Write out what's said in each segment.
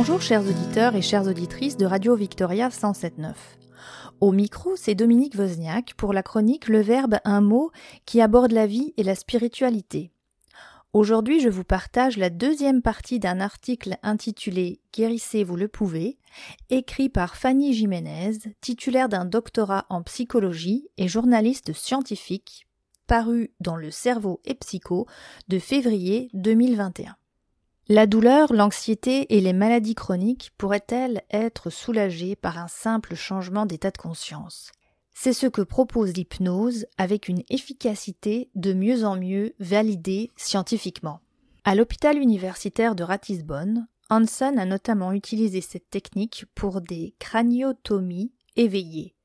Bonjour chers auditeurs et chères auditrices de Radio Victoria 107.9. Au micro, c'est Dominique Wozniak pour la chronique Le Verbe un mot qui aborde la vie et la spiritualité. Aujourd'hui, je vous partage la deuxième partie d'un article intitulé Guérissez, vous le pouvez, écrit par Fanny Jiménez, titulaire d'un doctorat en psychologie et journaliste scientifique, paru dans Le cerveau et psycho de février 2021. La douleur, l'anxiété et les maladies chroniques pourraient-elles être soulagées par un simple changement d'état de conscience? C'est ce que propose l'hypnose avec une efficacité de mieux en mieux validée scientifiquement. À l'hôpital universitaire de Ratisbonne, Hansen a notamment utilisé cette technique pour des craniotomies éveillées.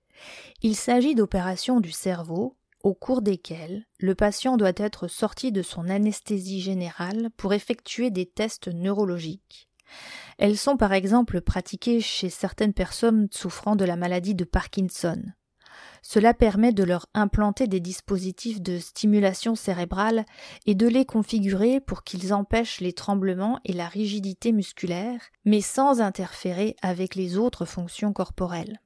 Il s'agit d'opérations du cerveau au cours desquelles le patient doit être sorti de son anesthésie générale pour effectuer des tests neurologiques. Elles sont par exemple pratiquées chez certaines personnes souffrant de la maladie de Parkinson. Cela permet de leur implanter des dispositifs de stimulation cérébrale et de les configurer pour qu'ils empêchent les tremblements et la rigidité musculaire, mais sans interférer avec les autres fonctions corporelles.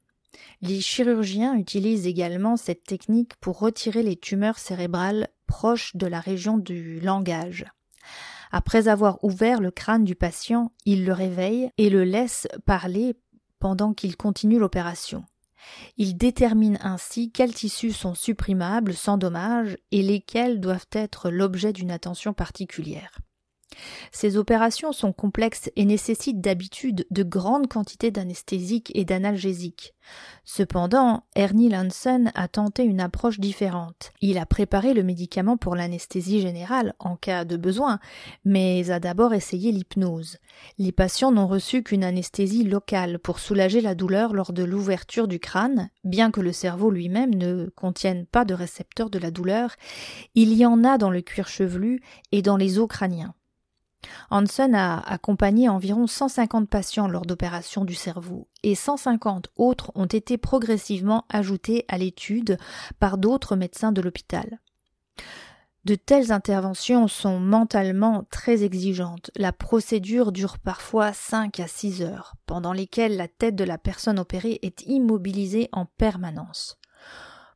Les chirurgiens utilisent également cette technique pour retirer les tumeurs cérébrales proches de la région du langage. Après avoir ouvert le crâne du patient, ils le réveillent et le laissent parler pendant qu'il continue l'opération. Ils déterminent ainsi quels tissus sont supprimables sans dommage et lesquels doivent être l'objet d'une attention particulière. Ces opérations sont complexes et nécessitent d'habitude de grandes quantités d'anesthésiques et d'analgésiques. Cependant, Ernie Lanson a tenté une approche différente. Il a préparé le médicament pour l'anesthésie générale en cas de besoin, mais a d'abord essayé l'hypnose. Les patients n'ont reçu qu'une anesthésie locale pour soulager la douleur lors de l'ouverture du crâne, bien que le cerveau lui-même ne contienne pas de récepteurs de la douleur, il y en a dans le cuir chevelu et dans les os crâniens. Hansen a accompagné environ 150 patients lors d'opérations du cerveau et 150 autres ont été progressivement ajoutés à l'étude par d'autres médecins de l'hôpital. De telles interventions sont mentalement très exigeantes. La procédure dure parfois 5 à 6 heures, pendant lesquelles la tête de la personne opérée est immobilisée en permanence.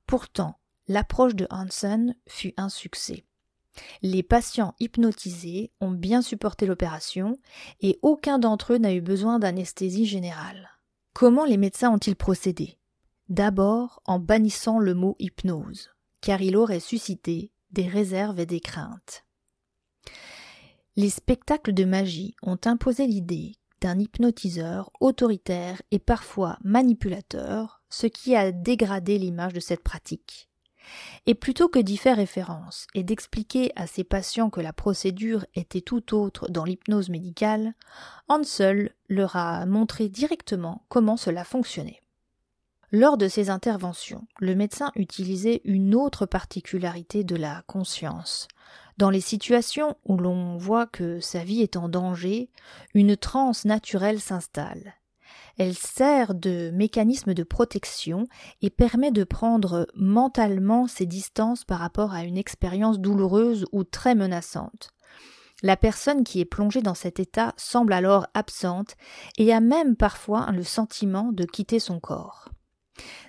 Pourtant, l'approche de Hansen fut un succès. Les patients hypnotisés ont bien supporté l'opération et aucun d'entre eux n'a eu besoin d'anesthésie générale. Comment les médecins ont-ils procédé? D'abord en bannissant le mot hypnose, car il aurait suscité des réserves et des craintes. Les spectacles de magie ont imposé l'idée d'un hypnotiseur autoritaire et parfois manipulateur, ce qui a dégradé l'image de cette pratique. Et plutôt que d'y faire référence et d'expliquer à ses patients que la procédure était tout autre dans l'hypnose médicale, Hansel leur a montré directement comment cela fonctionnait. Lors de ces interventions, le médecin utilisait une autre particularité de la conscience. Dans les situations où l'on voit que sa vie est en danger, une transe naturelle s'installe. Elle sert de mécanisme de protection et permet de prendre mentalement ses distances par rapport à une expérience douloureuse ou très menaçante. La personne qui est plongée dans cet état semble alors absente et a même parfois le sentiment de quitter son corps.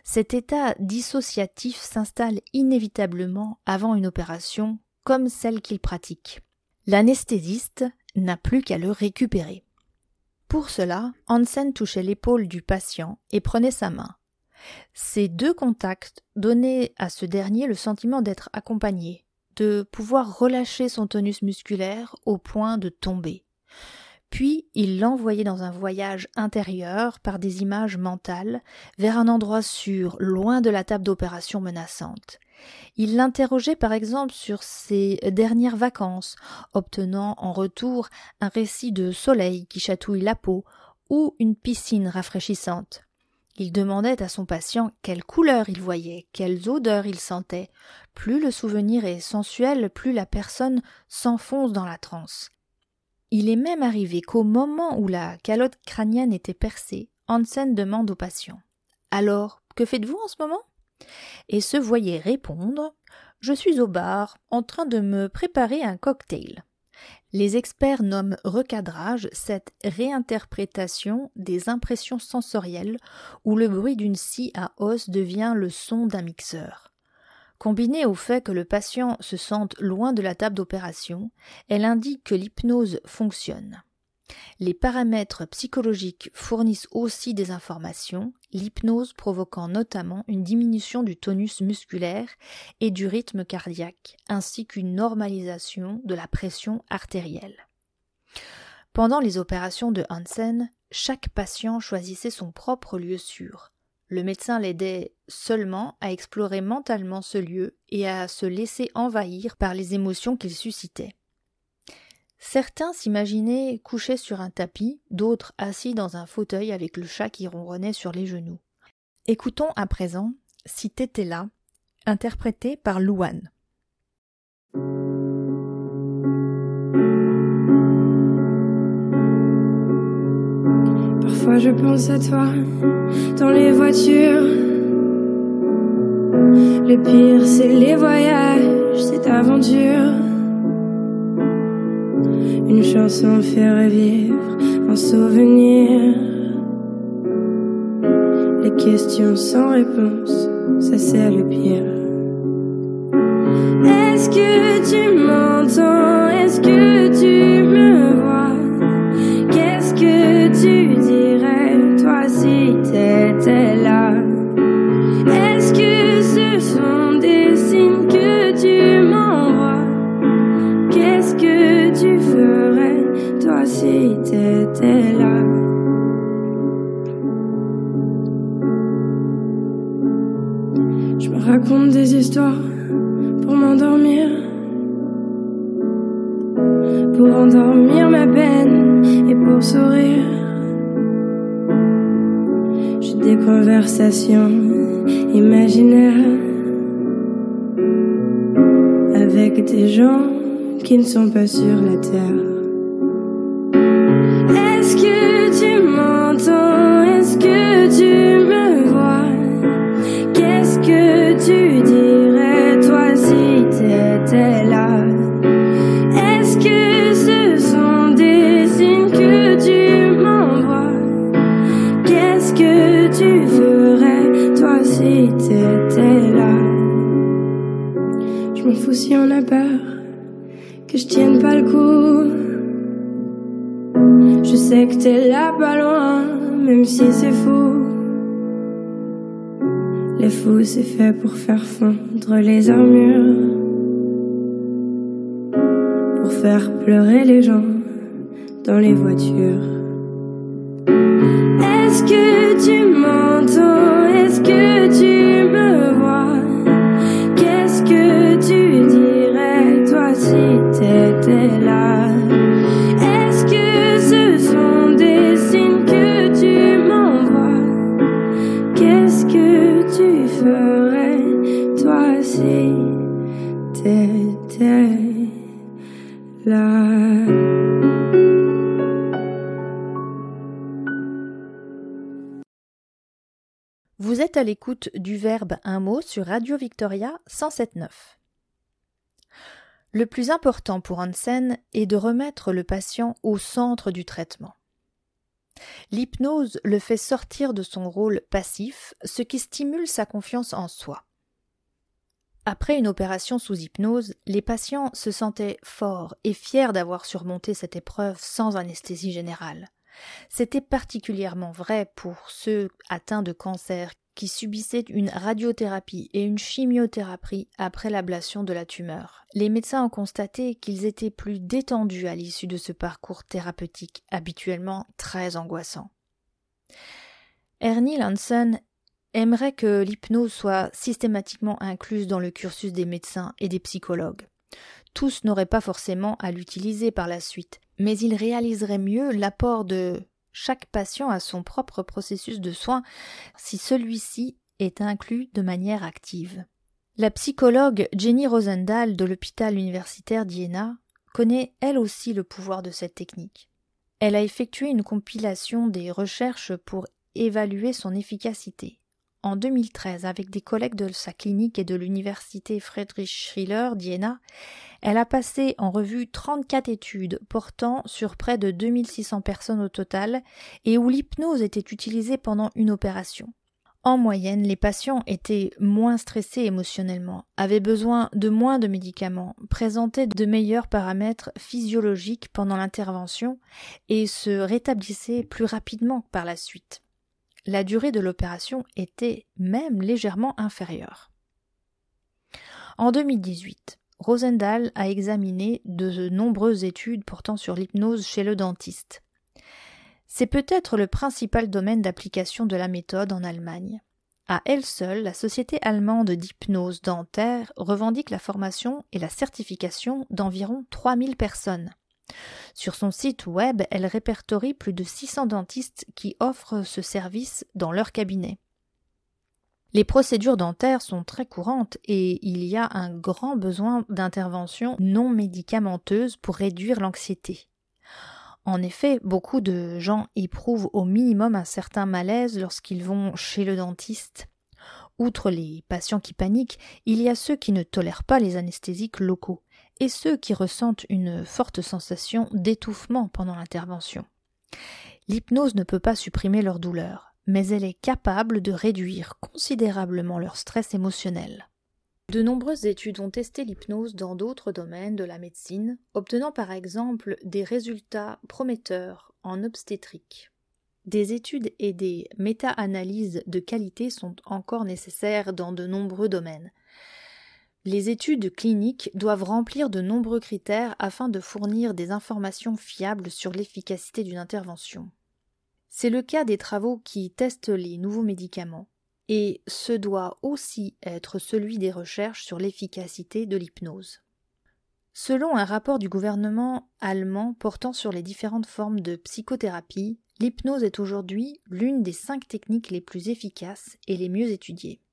Cet état dissociatif s'installe inévitablement avant une opération comme celle qu'il pratique. L'anesthésiste n'a plus qu'à le récupérer. Pour cela, Hansen touchait l'épaule du patient et prenait sa main. Ces deux contacts donnaient à ce dernier le sentiment d'être accompagné, de pouvoir relâcher son tonus musculaire au point de tomber. Puis il l'envoyait dans un voyage intérieur par des images mentales vers un endroit sûr, loin de la table d'opération menaçante. Il l'interrogeait par exemple sur ses dernières vacances, obtenant en retour un récit de soleil qui chatouille la peau ou une piscine rafraîchissante. Il demandait à son patient quelle couleur il voyait, quelles odeurs il sentait. Plus le souvenir est sensuel, plus la personne s'enfonce dans la transe. Il est même arrivé qu'au moment où la calotte crânienne était percée, Hansen demande au patient Alors, que faites-vous en ce moment? Et se voyait répondre Je suis au bar, en train de me préparer un cocktail. Les experts nomment recadrage cette réinterprétation des impressions sensorielles où le bruit d'une scie à os devient le son d'un mixeur. Combinée au fait que le patient se sente loin de la table d'opération, elle indique que l'hypnose fonctionne. Les paramètres psychologiques fournissent aussi des informations, l'hypnose provoquant notamment une diminution du tonus musculaire et du rythme cardiaque, ainsi qu'une normalisation de la pression artérielle. Pendant les opérations de Hansen, chaque patient choisissait son propre lieu sûr. Le médecin l'aidait seulement à explorer mentalement ce lieu et à se laisser envahir par les émotions qu'il suscitait. Certains s'imaginaient couchés sur un tapis, d'autres assis dans un fauteuil avec le chat qui ronronnait sur les genoux. Écoutons à présent Si t'étais là, interprété par Louane. Parfois je pense à toi dans les voitures. Le pire c'est les voyages, cette aventure. Une chanson fait revivre un souvenir. Les questions sans réponse, ça c'est le pire. Est-ce que tu m'entends? Est-ce que tu me vois? Qu'est-ce que tu dirais toi si t'étais là? Est-ce que ce sont des signes J'ai des conversations imaginaires avec des gens qui ne sont pas sur la terre. Si c'est fou. Les fous, c'est fait pour faire fondre les armures. Pour faire pleurer les gens dans les voitures. Est-ce que tu m'entends à l'écoute du verbe un mot sur Radio Victoria 107.9. Le plus important pour Hansen est de remettre le patient au centre du traitement. L'hypnose le fait sortir de son rôle passif, ce qui stimule sa confiance en soi. Après une opération sous hypnose, les patients se sentaient forts et fiers d'avoir surmonté cette épreuve sans anesthésie générale. C'était particulièrement vrai pour ceux atteints de cancer qui subissaient une radiothérapie et une chimiothérapie après l'ablation de la tumeur. Les médecins ont constaté qu'ils étaient plus détendus à l'issue de ce parcours thérapeutique habituellement très angoissant. Ernie Lanson aimerait que l'hypnose soit systématiquement incluse dans le cursus des médecins et des psychologues. Tous n'auraient pas forcément à l'utiliser par la suite, mais ils réaliseraient mieux l'apport de chaque patient à son propre processus de soins si celui-ci est inclus de manière active. La psychologue Jenny Rosendahl de l'hôpital universitaire d'Iéna connaît elle aussi le pouvoir de cette technique. Elle a effectué une compilation des recherches pour évaluer son efficacité. En 2013 avec des collègues de sa clinique et de l'université Friedrich Schiller d'Iéna, elle a passé en revue 34 études portant sur près de 2600 personnes au total et où l'hypnose était utilisée pendant une opération. En moyenne, les patients étaient moins stressés émotionnellement, avaient besoin de moins de médicaments, présentaient de meilleurs paramètres physiologiques pendant l'intervention et se rétablissaient plus rapidement par la suite. La durée de l'opération était même légèrement inférieure. En 2018, Rosendahl a examiné de nombreuses études portant sur l'hypnose chez le dentiste. C'est peut-être le principal domaine d'application de la méthode en Allemagne. À elle seule, la Société allemande d'hypnose dentaire revendique la formation et la certification d'environ 3000 personnes. Sur son site web, elle répertorie plus de 600 dentistes qui offrent ce service dans leur cabinet. Les procédures dentaires sont très courantes et il y a un grand besoin d'interventions non médicamenteuses pour réduire l'anxiété. En effet, beaucoup de gens éprouvent au minimum un certain malaise lorsqu'ils vont chez le dentiste. Outre les patients qui paniquent, il y a ceux qui ne tolèrent pas les anesthésiques locaux et ceux qui ressentent une forte sensation d'étouffement pendant l'intervention. L'hypnose ne peut pas supprimer leur douleur, mais elle est capable de réduire considérablement leur stress émotionnel. De nombreuses études ont testé l'hypnose dans d'autres domaines de la médecine, obtenant par exemple des résultats prometteurs en obstétrique. Des études et des méta-analyses de qualité sont encore nécessaires dans de nombreux domaines. Les études cliniques doivent remplir de nombreux critères afin de fournir des informations fiables sur l'efficacité d'une intervention. C'est le cas des travaux qui testent les nouveaux médicaments et ce doit aussi être celui des recherches sur l'efficacité de l'hypnose. Selon un rapport du gouvernement allemand portant sur les différentes formes de psychothérapie, l'hypnose est aujourd'hui l'une des cinq techniques les plus efficaces et les mieux étudiées.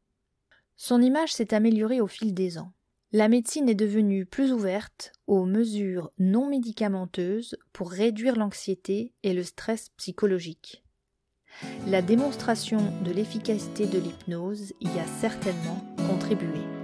Son image s'est améliorée au fil des ans. La médecine est devenue plus ouverte aux mesures non médicamenteuses pour réduire l'anxiété et le stress psychologique. La démonstration de l'efficacité de l'hypnose y a certainement contribué.